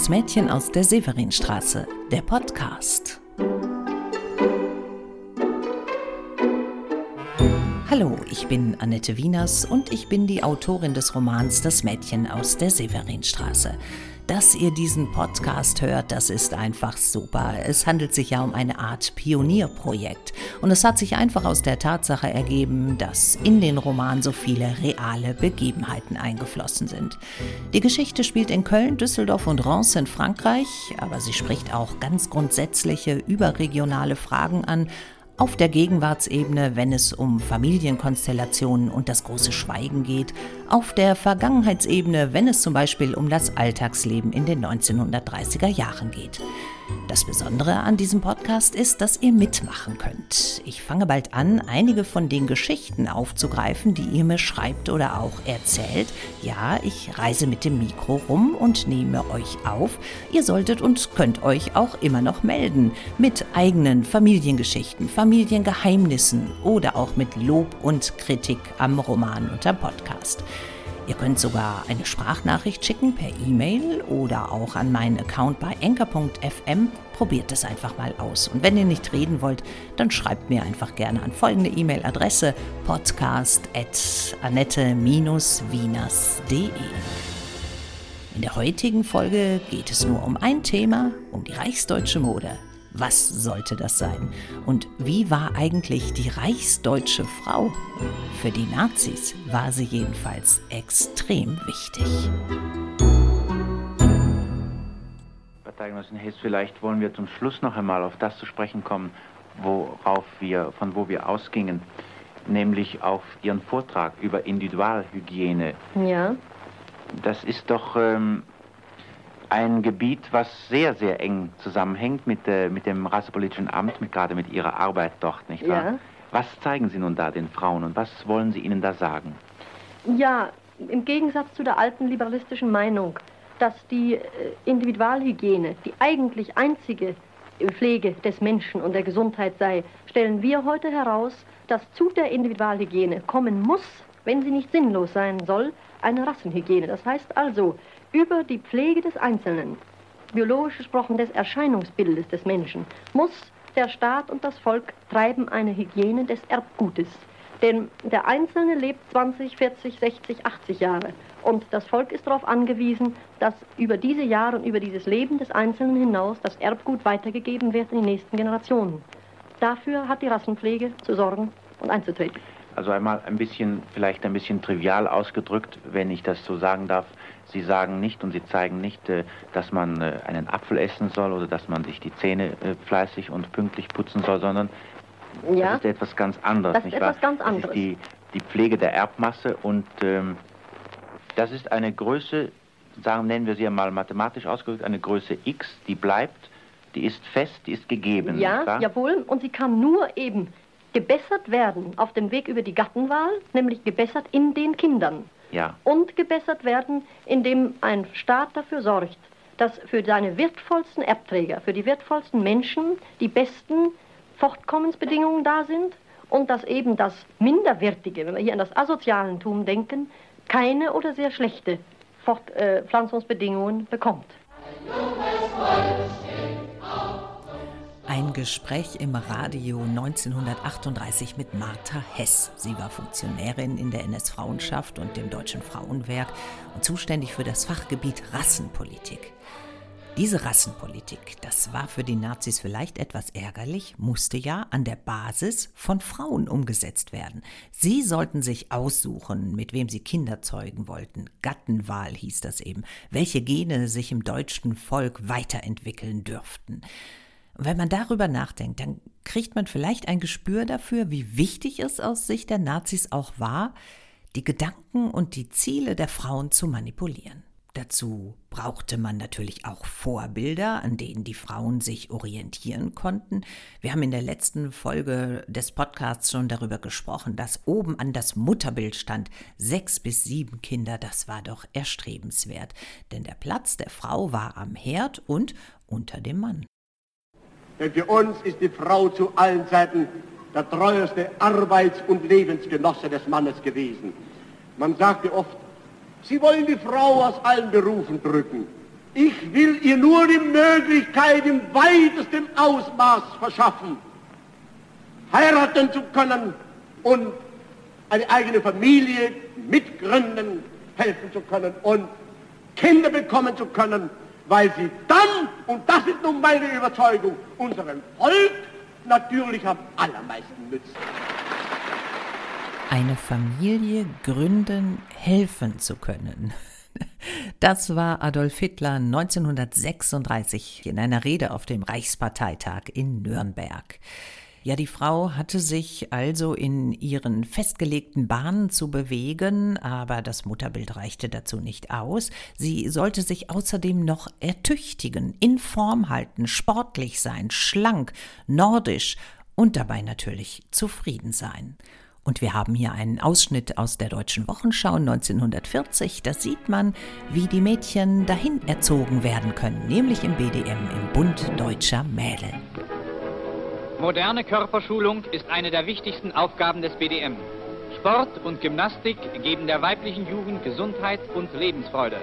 Das Mädchen aus der Severinstraße, der Podcast. Hallo, ich bin Annette Wieners und ich bin die Autorin des Romans Das Mädchen aus der Severinstraße. Dass ihr diesen Podcast hört, das ist einfach super. Es handelt sich ja um eine Art Pionierprojekt. Und es hat sich einfach aus der Tatsache ergeben, dass in den Roman so viele reale Begebenheiten eingeflossen sind. Die Geschichte spielt in Köln, Düsseldorf und Reims in Frankreich, aber sie spricht auch ganz grundsätzliche überregionale Fragen an auf der Gegenwartsebene, wenn es um Familienkonstellationen und das große Schweigen geht, auf der Vergangenheitsebene, wenn es zum Beispiel um das Alltagsleben in den 1930er Jahren geht. Das Besondere an diesem Podcast ist, dass ihr mitmachen könnt. Ich fange bald an, einige von den Geschichten aufzugreifen, die ihr mir schreibt oder auch erzählt. Ja, ich reise mit dem Mikro rum und nehme euch auf. Ihr solltet und könnt euch auch immer noch melden mit eigenen Familiengeschichten, Familiengeheimnissen oder auch mit Lob und Kritik am Roman und am Podcast. Ihr könnt sogar eine Sprachnachricht schicken per E-Mail oder auch an meinen Account bei enker.fm. Probiert es einfach mal aus. Und wenn ihr nicht reden wollt, dann schreibt mir einfach gerne an folgende E-Mail-Adresse podcast.annette-wieners.de. In der heutigen Folge geht es nur um ein Thema, um die reichsdeutsche Mode. Was sollte das sein? Und wie war eigentlich die reichsdeutsche Frau? Für die Nazis war sie jedenfalls extrem wichtig. Parteigenossin Hess, vielleicht wollen wir zum Schluss noch einmal auf das zu sprechen kommen, worauf wir, von wo wir ausgingen, nämlich auf Ihren Vortrag über Individualhygiene. Ja. Das ist doch ähm, ein Gebiet, was sehr, sehr eng zusammenhängt mit, äh, mit dem Rassepolitischen Amt, mit, gerade mit Ihrer Arbeit dort, nicht wahr? Ja. Was zeigen Sie nun da den Frauen und was wollen Sie ihnen da sagen? Ja, im Gegensatz zu der alten liberalistischen Meinung, dass die äh, Individualhygiene die eigentlich einzige Pflege des Menschen und der Gesundheit sei, stellen wir heute heraus, dass zu der Individualhygiene kommen muss, wenn sie nicht sinnlos sein soll, eine Rassenhygiene. Das heißt also, über die Pflege des Einzelnen, biologisch gesprochen des Erscheinungsbildes des Menschen, muss der Staat und das Volk treiben eine Hygiene des Erbgutes. Denn der Einzelne lebt 20, 40, 60, 80 Jahre. Und das Volk ist darauf angewiesen, dass über diese Jahre und über dieses Leben des Einzelnen hinaus das Erbgut weitergegeben wird in die nächsten Generationen. Dafür hat die Rassenpflege zu sorgen und einzutreten. Also einmal ein bisschen, vielleicht ein bisschen trivial ausgedrückt, wenn ich das so sagen darf. Sie sagen nicht und Sie zeigen nicht, äh, dass man äh, einen Apfel essen soll oder dass man sich die Zähne äh, fleißig und pünktlich putzen soll, sondern Ja. das ist etwas ganz anderes, Das ist nicht wahr? etwas ganz Das ist anderes. die, die Pflege der Erbmasse und ähm, das ist eine Größe, sagen, nennen wir sie einmal mathematisch ausgedrückt, eine Größe x, die bleibt, die ist fest, die ist gegeben. Ja, jawohl. Und sie kann nur eben gebessert werden auf dem Weg über die Gattenwahl, nämlich gebessert in den Kindern. ja. Und gebessert werden, indem ein Staat dafür sorgt, dass für seine wertvollsten Erbträger, für die wertvollsten Menschen die besten Fortkommensbedingungen da sind und dass eben das Minderwertige, wenn wir hier an das Asozialentum denken, keine oder sehr schlechte Fortpflanzungsbedingungen bekommt. Ein Gespräch im Radio 1938 mit Martha Hess. Sie war Funktionärin in der NS-Frauenschaft und dem Deutschen Frauenwerk und zuständig für das Fachgebiet Rassenpolitik. Diese Rassenpolitik, das war für die Nazis vielleicht etwas ärgerlich, musste ja an der Basis von Frauen umgesetzt werden. Sie sollten sich aussuchen, mit wem sie Kinder zeugen wollten. Gattenwahl hieß das eben, welche Gene sich im deutschen Volk weiterentwickeln dürften. Und wenn man darüber nachdenkt, dann kriegt man vielleicht ein Gespür dafür, wie wichtig es aus Sicht der Nazis auch war, die Gedanken und die Ziele der Frauen zu manipulieren. Dazu brauchte man natürlich auch Vorbilder, an denen die Frauen sich orientieren konnten. Wir haben in der letzten Folge des Podcasts schon darüber gesprochen, dass oben an das Mutterbild stand sechs bis sieben Kinder. Das war doch erstrebenswert, denn der Platz der Frau war am Herd und unter dem Mann. Denn für uns ist die Frau zu allen Zeiten der treueste Arbeits- und Lebensgenosse des Mannes gewesen. Man sagte oft, Sie wollen die Frau aus allen Berufen drücken. Ich will ihr nur die Möglichkeit im weitesten Ausmaß verschaffen, heiraten zu können und eine eigene Familie mitgründen, helfen zu können und Kinder bekommen zu können, weil sie dann, und das ist nun meine Überzeugung, unserem Volk natürlich am allermeisten nützen. Eine Familie gründen, helfen zu können. Das war Adolf Hitler 1936 in einer Rede auf dem Reichsparteitag in Nürnberg. Ja, die Frau hatte sich also in ihren festgelegten Bahnen zu bewegen, aber das Mutterbild reichte dazu nicht aus. Sie sollte sich außerdem noch ertüchtigen, in Form halten, sportlich sein, schlank, nordisch und dabei natürlich zufrieden sein. Und wir haben hier einen Ausschnitt aus der Deutschen Wochenschau 1940. Da sieht man, wie die Mädchen dahin erzogen werden können, nämlich im BDM, im Bund Deutscher Mädel. Moderne Körperschulung ist eine der wichtigsten Aufgaben des BDM. Sport und Gymnastik geben der weiblichen Jugend Gesundheit und Lebensfreude.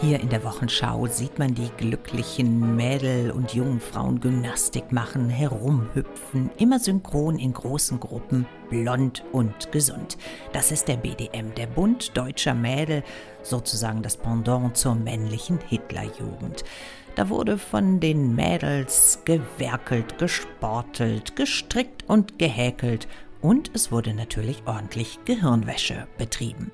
Hier in der Wochenschau sieht man die glücklichen Mädel und jungen Frauen Gymnastik machen, herumhüpfen, immer synchron in großen Gruppen, blond und gesund. Das ist der BDM, der Bund deutscher Mädel, sozusagen das Pendant zur männlichen Hitlerjugend. Da wurde von den Mädels gewerkelt, gesportelt, gestrickt und gehäkelt und es wurde natürlich ordentlich Gehirnwäsche betrieben.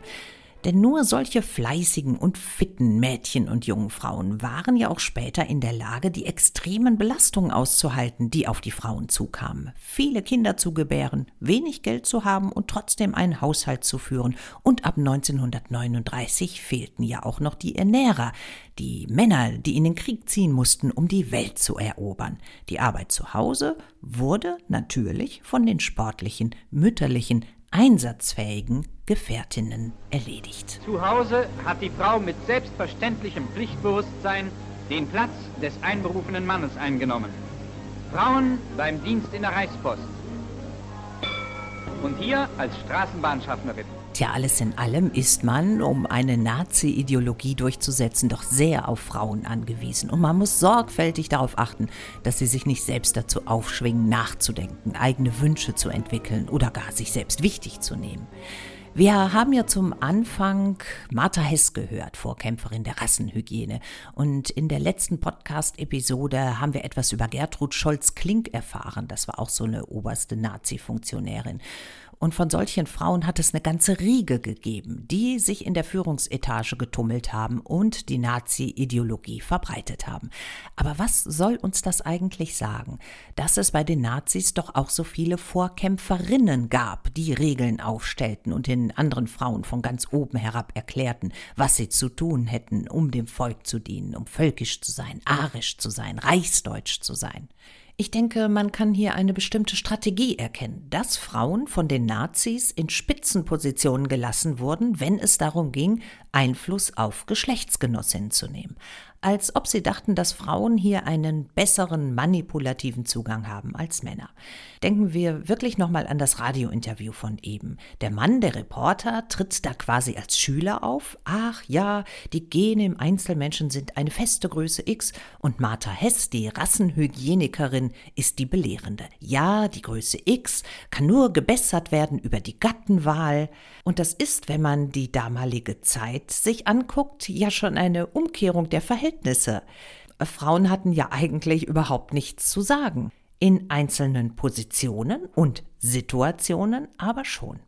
Denn nur solche fleißigen und fitten Mädchen und jungen Frauen waren ja auch später in der Lage, die extremen Belastungen auszuhalten, die auf die Frauen zukamen. Viele Kinder zu gebären, wenig Geld zu haben und trotzdem einen Haushalt zu führen. Und ab 1939 fehlten ja auch noch die Ernährer, die Männer, die in den Krieg ziehen mussten, um die Welt zu erobern. Die Arbeit zu Hause wurde natürlich von den sportlichen, mütterlichen, einsatzfähigen Gefährtinnen erledigt. Zu Hause hat die Frau mit selbstverständlichem Pflichtbewusstsein den Platz des einberufenen Mannes eingenommen. Frauen beim Dienst in der Reichspost. Und hier als Straßenbahnschaffnerin. Tja, alles in allem ist man, um eine Nazi-Ideologie durchzusetzen, doch sehr auf Frauen angewiesen. Und man muss sorgfältig darauf achten, dass sie sich nicht selbst dazu aufschwingen, nachzudenken, eigene Wünsche zu entwickeln oder gar sich selbst wichtig zu nehmen. Wir haben ja zum Anfang Martha Hess gehört, Vorkämpferin der Rassenhygiene. Und in der letzten Podcast-Episode haben wir etwas über Gertrud Scholz-Klink erfahren. Das war auch so eine oberste Nazi-Funktionärin. Und von solchen Frauen hat es eine ganze Riege gegeben, die sich in der Führungsetage getummelt haben und die Nazi-Ideologie verbreitet haben. Aber was soll uns das eigentlich sagen? Dass es bei den Nazis doch auch so viele Vorkämpferinnen gab, die Regeln aufstellten und den anderen Frauen von ganz oben herab erklärten, was sie zu tun hätten, um dem Volk zu dienen, um völkisch zu sein, arisch zu sein, reichsdeutsch zu sein. Ich denke, man kann hier eine bestimmte Strategie erkennen, dass Frauen von den Nazis in Spitzenpositionen gelassen wurden, wenn es darum ging, Einfluss auf Geschlechtsgenossinnen zu nehmen als ob sie dachten, dass Frauen hier einen besseren manipulativen Zugang haben als Männer. Denken wir wirklich nochmal an das Radiointerview von eben. Der Mann, der Reporter, tritt da quasi als Schüler auf. Ach ja, die Gene im Einzelmenschen sind eine feste Größe X und Martha Hess, die Rassenhygienikerin, ist die Belehrende. Ja, die Größe X kann nur gebessert werden über die Gattenwahl. Und das ist, wenn man die damalige Zeit sich anguckt, ja schon eine Umkehrung der Verhältnisse Verhältnisse. Frauen hatten ja eigentlich überhaupt nichts zu sagen. In einzelnen Positionen und Situationen aber schon.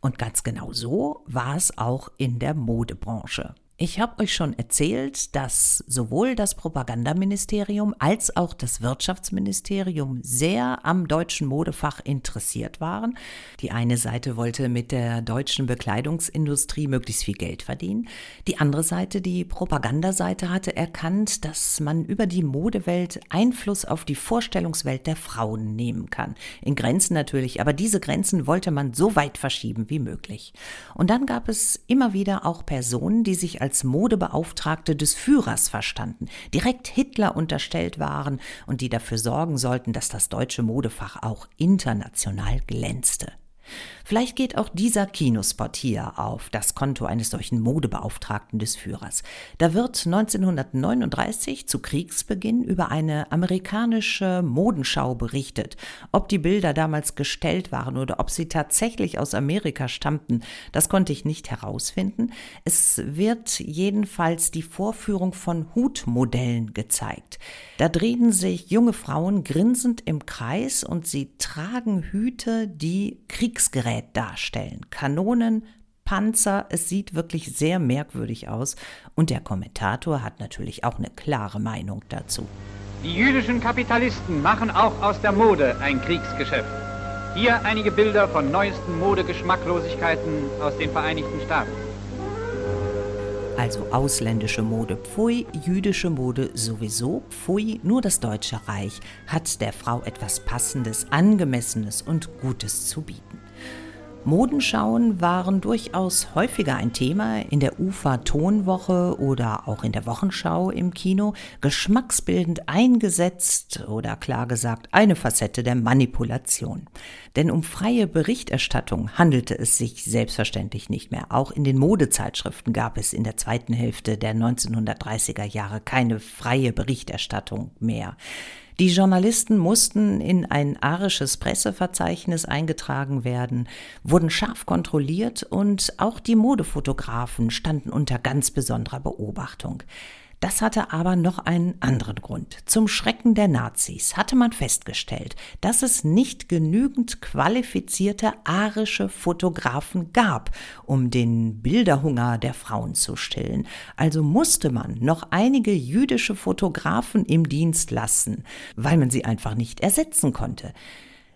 Und ganz genau so war es auch in der Modebranche. Ich habe euch schon erzählt, dass sowohl das Propagandaministerium als auch das Wirtschaftsministerium sehr am deutschen Modefach interessiert waren. Die eine Seite wollte mit der deutschen Bekleidungsindustrie möglichst viel Geld verdienen. Die andere Seite, die Propagandaseite, hatte erkannt, dass man über die Modewelt Einfluss auf die Vorstellungswelt der Frauen nehmen kann. In Grenzen natürlich, aber diese Grenzen wollte man so weit verschieben wie möglich. Und dann gab es immer wieder auch Personen, die sich als als Modebeauftragte des Führers verstanden, direkt Hitler unterstellt waren und die dafür sorgen sollten, dass das deutsche Modefach auch international glänzte. Vielleicht geht auch dieser Kinospot hier auf das Konto eines solchen Modebeauftragten des Führers. Da wird 1939 zu Kriegsbeginn über eine amerikanische Modenschau berichtet. Ob die Bilder damals gestellt waren oder ob sie tatsächlich aus Amerika stammten, das konnte ich nicht herausfinden. Es wird jedenfalls die Vorführung von Hutmodellen gezeigt. Da drehen sich junge Frauen grinsend im Kreis und sie tragen Hüte, die Kriegsgerät darstellen. Kanonen, Panzer, es sieht wirklich sehr merkwürdig aus und der Kommentator hat natürlich auch eine klare Meinung dazu. Die jüdischen Kapitalisten machen auch aus der Mode ein Kriegsgeschäft. Hier einige Bilder von neuesten Modegeschmacklosigkeiten aus den Vereinigten Staaten. Also ausländische Mode pfui, jüdische Mode sowieso pfui, nur das Deutsche Reich hat der Frau etwas Passendes, Angemessenes und Gutes zu bieten. Modenschauen waren durchaus häufiger ein Thema in der UFA-Tonwoche oder auch in der Wochenschau im Kino, geschmacksbildend eingesetzt oder klar gesagt eine Facette der Manipulation. Denn um freie Berichterstattung handelte es sich selbstverständlich nicht mehr. Auch in den Modezeitschriften gab es in der zweiten Hälfte der 1930er Jahre keine freie Berichterstattung mehr. Die Journalisten mussten in ein arisches Presseverzeichnis eingetragen werden, wurden scharf kontrolliert und auch die Modefotografen standen unter ganz besonderer Beobachtung. Das hatte aber noch einen anderen Grund. Zum Schrecken der Nazis hatte man festgestellt, dass es nicht genügend qualifizierte arische Fotografen gab, um den Bilderhunger der Frauen zu stillen. Also musste man noch einige jüdische Fotografen im Dienst lassen, weil man sie einfach nicht ersetzen konnte.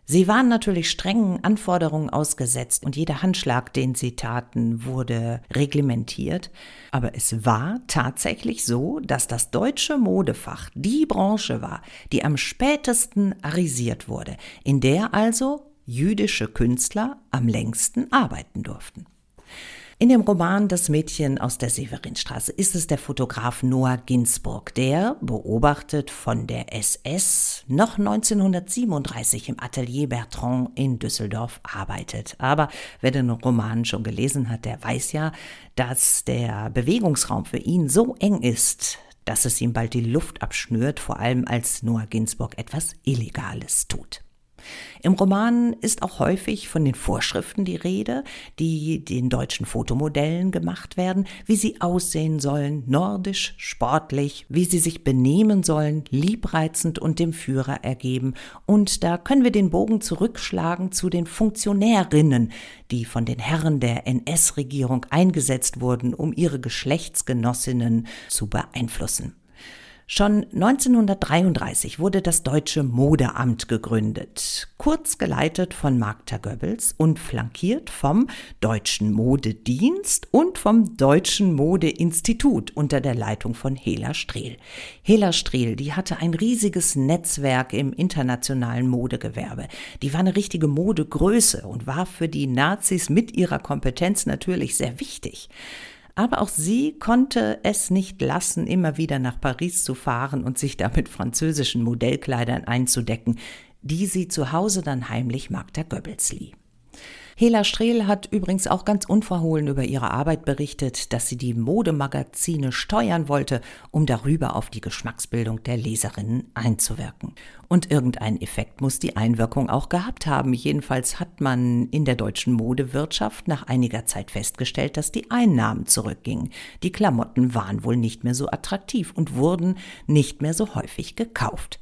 Sie waren natürlich strengen Anforderungen ausgesetzt und jeder Handschlag, den sie taten, wurde reglementiert. Aber es war tatsächlich so, dass das deutsche Modefach die Branche war, die am spätesten arisiert wurde, in der also jüdische Künstler am längsten arbeiten durften. In dem Roman Das Mädchen aus der Severinstraße ist es der Fotograf Noah Ginsburg, der, beobachtet von der SS, noch 1937 im Atelier Bertrand in Düsseldorf arbeitet. Aber wer den Roman schon gelesen hat, der weiß ja, dass der Bewegungsraum für ihn so eng ist, dass es ihm bald die Luft abschnürt, vor allem als Noah Ginsburg etwas Illegales tut. Im Roman ist auch häufig von den Vorschriften die Rede, die den deutschen Fotomodellen gemacht werden, wie sie aussehen sollen, nordisch, sportlich, wie sie sich benehmen sollen, liebreizend und dem Führer ergeben. Und da können wir den Bogen zurückschlagen zu den Funktionärinnen, die von den Herren der NS-Regierung eingesetzt wurden, um ihre Geschlechtsgenossinnen zu beeinflussen. Schon 1933 wurde das Deutsche Modeamt gegründet, kurz geleitet von Magda Goebbels und flankiert vom Deutschen Modedienst und vom Deutschen Modeinstitut unter der Leitung von Hela Strehl. Hela Strehl, die hatte ein riesiges Netzwerk im internationalen Modegewerbe. Die war eine richtige Modegröße und war für die Nazis mit ihrer Kompetenz natürlich sehr wichtig. Aber auch sie konnte es nicht lassen, immer wieder nach Paris zu fahren und sich da mit französischen Modellkleidern einzudecken, die sie zu Hause dann heimlich Magda Goebbels lieh. Hela Strehl hat übrigens auch ganz unverhohlen über ihre Arbeit berichtet, dass sie die Modemagazine steuern wollte, um darüber auf die Geschmacksbildung der Leserinnen einzuwirken. Und irgendein Effekt muss die Einwirkung auch gehabt haben. Jedenfalls hat man in der deutschen Modewirtschaft nach einiger Zeit festgestellt, dass die Einnahmen zurückgingen. Die Klamotten waren wohl nicht mehr so attraktiv und wurden nicht mehr so häufig gekauft.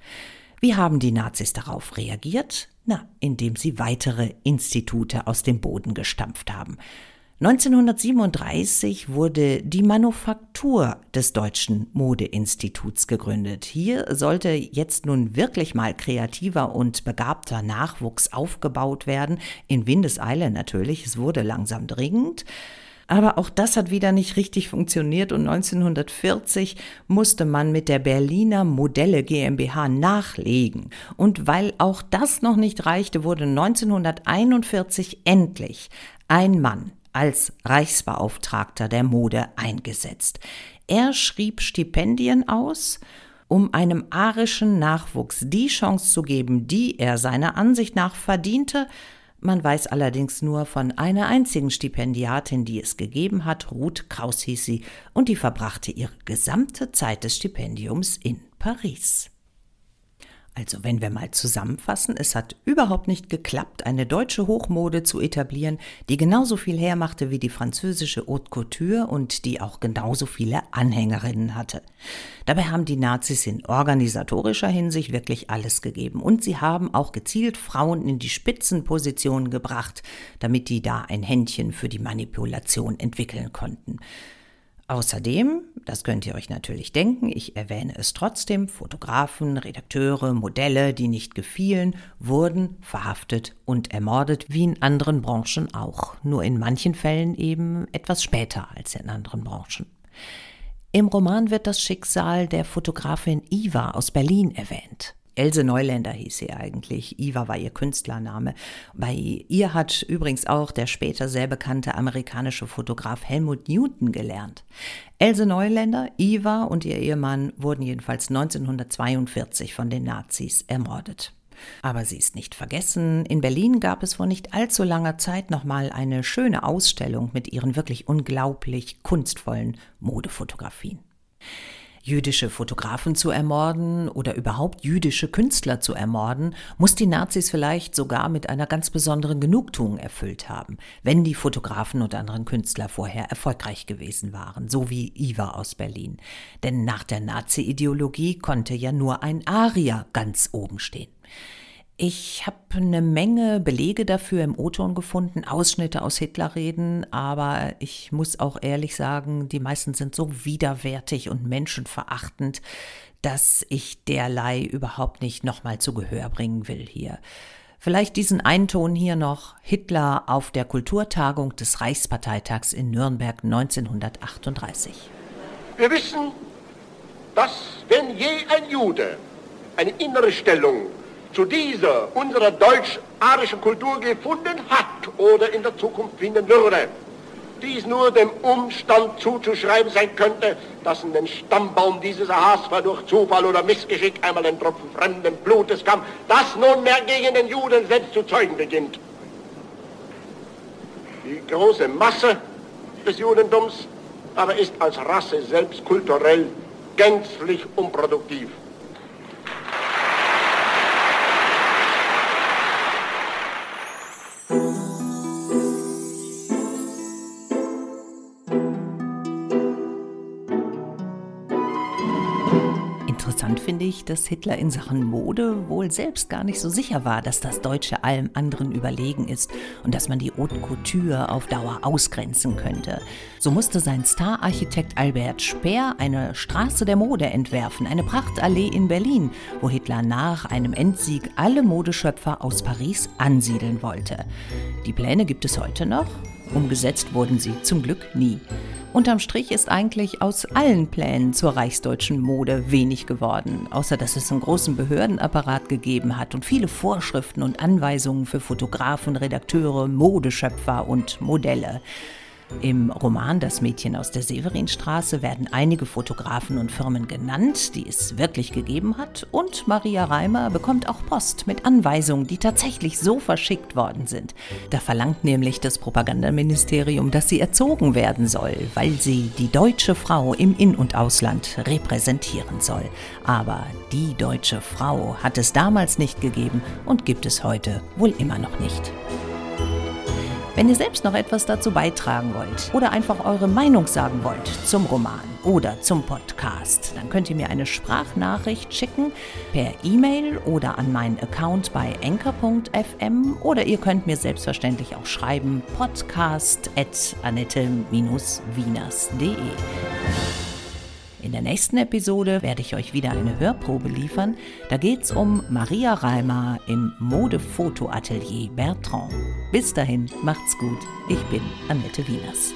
Wie haben die Nazis darauf reagiert? Na, indem sie weitere Institute aus dem Boden gestampft haben. 1937 wurde die Manufaktur des Deutschen Modeinstituts gegründet. Hier sollte jetzt nun wirklich mal kreativer und begabter Nachwuchs aufgebaut werden. In Windeseile natürlich, es wurde langsam dringend. Aber auch das hat wieder nicht richtig funktioniert und 1940 musste man mit der Berliner Modelle GmbH nachlegen. Und weil auch das noch nicht reichte, wurde 1941 endlich ein Mann als Reichsbeauftragter der Mode eingesetzt. Er schrieb Stipendien aus, um einem arischen Nachwuchs die Chance zu geben, die er seiner Ansicht nach verdiente, Man weiß allerdings nur von einer einzigen Stipendiatin, die es gegeben hat. Ruth Kraus hieß sie, und die verbrachte ihre gesamte Zeit des Stipendiums in Paris. Also wenn wir mal zusammenfassen, es hat überhaupt nicht geklappt, eine deutsche Hochmode zu etablieren, die genauso viel hermachte wie die französische Haute Couture und die auch genauso viele Anhängerinnen hatte. Dabei haben die Nazis in organisatorischer Hinsicht wirklich alles gegeben und sie haben auch gezielt Frauen in die Spitzenpositionen gebracht, damit die da ein Händchen für die Manipulation entwickeln konnten. Außerdem, das könnt ihr euch natürlich denken, ich erwähne es trotzdem, Fotografen, Redakteure, Modelle, die nicht gefielen, wurden verhaftet und ermordet, wie in anderen Branchen auch, nur in manchen Fällen eben etwas später als in anderen Branchen. Im Roman wird das Schicksal der Fotografin Iva aus Berlin erwähnt. Else Neuländer hieß sie eigentlich. Iva war ihr Künstlername. Bei ihr hat übrigens auch der später sehr bekannte amerikanische Fotograf Helmut Newton gelernt. Else Neuländer, Iva und ihr Ehemann wurden jedenfalls 1942 von den Nazis ermordet. Aber sie ist nicht vergessen. In Berlin gab es vor nicht allzu langer Zeit nochmal eine schöne Ausstellung mit ihren wirklich unglaublich kunstvollen Modefotografien jüdische Fotografen zu ermorden oder überhaupt jüdische Künstler zu ermorden, muss die Nazis vielleicht sogar mit einer ganz besonderen Genugtuung erfüllt haben, wenn die Fotografen und anderen Künstler vorher erfolgreich gewesen waren, so wie Iva aus Berlin. Denn nach der Nazi-Ideologie konnte ja nur ein Arier ganz oben stehen. Ich habe eine Menge Belege dafür im O-Ton gefunden, Ausschnitte aus Hitlerreden, aber ich muss auch ehrlich sagen, die meisten sind so widerwärtig und menschenverachtend, dass ich derlei überhaupt nicht nochmal zu Gehör bringen will hier. Vielleicht diesen einen Ton hier noch. Hitler auf der Kulturtagung des Reichsparteitags in Nürnberg 1938. Wir wissen, dass wenn je ein Jude eine innere Stellung zu dieser unserer deutsch-arischen Kultur gefunden hat oder in der Zukunft finden würde, dies nur dem Umstand zuzuschreiben sein könnte, dass in den Stammbaum dieses Ahasver durch Zufall oder Missgeschick einmal ein Tropfen fremden Blutes kam, das nunmehr gegen den Juden selbst zu zeugen beginnt. Die große Masse des Judentums aber ist als Rasse selbst kulturell gänzlich unproduktiv. Interessant finde ich, dass Hitler in Sachen Mode wohl selbst gar nicht so sicher war, dass das Deutsche allem anderen überlegen ist und dass man die Haute Couture auf Dauer ausgrenzen könnte. So musste sein Stararchitekt Albert Speer eine Straße der Mode entwerfen, eine Prachtallee in Berlin, wo Hitler nach einem Endsieg alle Modeschöpfer aus Paris ansiedeln wollte. Die Pläne gibt es heute noch, umgesetzt wurden sie zum Glück nie. Unterm Strich ist eigentlich aus allen Plänen zur reichsdeutschen Mode wenig geworden, außer dass es einen großen Behördenapparat gegeben hat und viele Vorschriften und Anweisungen für Fotografen, Redakteure, Modeschöpfer und Modelle. Im Roman Das Mädchen aus der Severinstraße werden einige Fotografen und Firmen genannt, die es wirklich gegeben hat, und Maria Reimer bekommt auch Post mit Anweisungen, die tatsächlich so verschickt worden sind. Da verlangt nämlich das Propagandaministerium, dass sie erzogen werden soll, weil sie die deutsche Frau im In- und Ausland repräsentieren soll. Aber die deutsche Frau hat es damals nicht gegeben und gibt es heute wohl immer noch nicht. Wenn ihr selbst noch etwas dazu beitragen wollt oder einfach eure Meinung sagen wollt zum Roman oder zum Podcast, dann könnt ihr mir eine Sprachnachricht schicken per E-Mail oder an meinen Account bei enker.fm oder ihr könnt mir selbstverständlich auch schreiben podcast at annette-wieners.de. In der nächsten Episode werde ich euch wieder eine Hörprobe liefern. Da geht es um Maria Reimer im Modefotoatelier Bertrand. Bis dahin, macht's gut. Ich bin Annette Wieners.